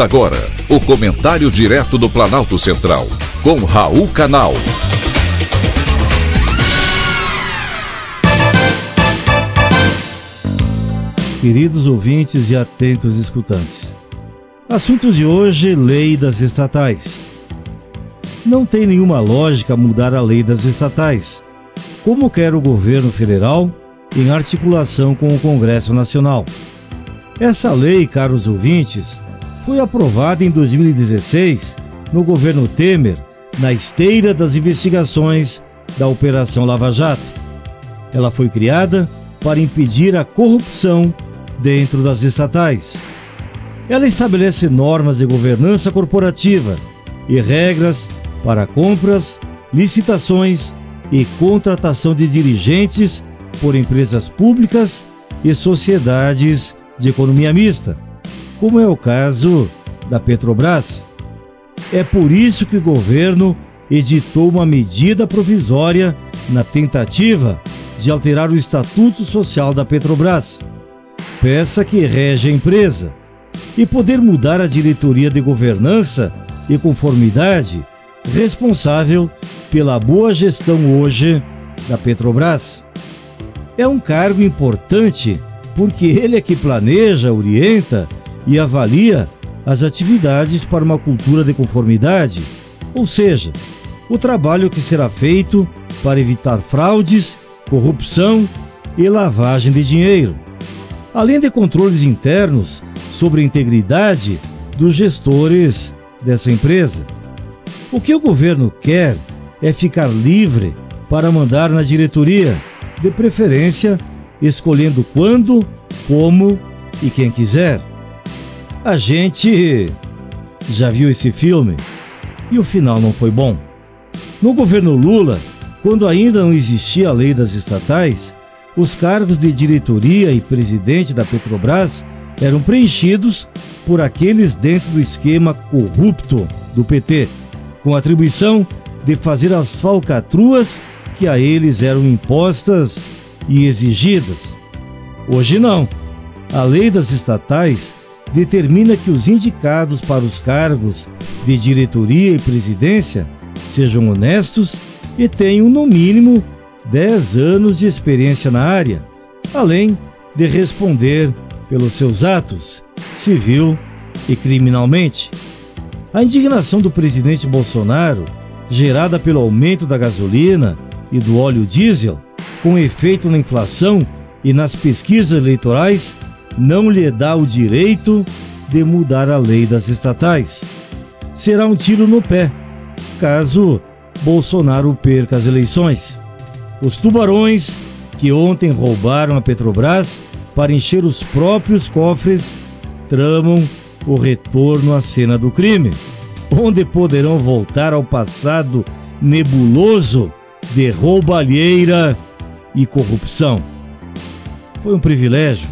Agora o comentário direto do Planalto Central, com Raul Canal. Queridos ouvintes e atentos escutantes. Assunto de hoje: Lei das Estatais. Não tem nenhuma lógica mudar a lei das estatais, como quer o governo federal, em articulação com o Congresso Nacional. Essa lei, caros ouvintes, foi aprovada em 2016 no governo Temer, na esteira das investigações da Operação Lava Jato. Ela foi criada para impedir a corrupção dentro das estatais. Ela estabelece normas de governança corporativa e regras para compras, licitações e contratação de dirigentes por empresas públicas e sociedades de economia mista, como é o caso da Petrobras. É por isso que o governo editou uma medida provisória na tentativa de alterar o estatuto social da Petrobras, peça que rege a empresa, e poder mudar a diretoria de governança e conformidade responsável pela boa gestão hoje da Petrobras. É um cargo importante porque ele é que planeja, orienta e avalia as atividades para uma cultura de conformidade, ou seja, o trabalho que será feito para evitar fraudes, corrupção e lavagem de dinheiro, além de controles internos sobre a integridade dos gestores dessa empresa. O que o governo quer é ficar livre para mandar na diretoria, de preferência escolhendo quando, como e quem quiser. A gente já viu esse filme e o final não foi bom. No governo Lula, quando ainda não existia a lei das estatais, os cargos de diretoria e presidente da Petrobras eram preenchidos por aqueles dentro do esquema corrupto do PT, com atribuição de fazer as falcatruas que a eles eram impostas e exigidas. Hoje não. A lei das estatais determina que os indicados para os cargos de diretoria e presidência sejam honestos e tenham no mínimo 10 anos de experiência na área, além de responder pelos seus atos, civil e criminalmente. A indignação do presidente Bolsonaro, gerada pelo aumento da gasolina e do óleo diesel, com efeito na inflação e nas pesquisas eleitorais, não lhe dá o direito de mudar a lei das estatais. Será um tiro no pé, caso Bolsonaro perca as eleições. Os tubarões que ontem roubaram a Petrobras para encher os próprios cofres tramam o retorno à cena do crime, onde poderão voltar ao passado nebuloso de roubalheira e corrupção. Foi um privilégio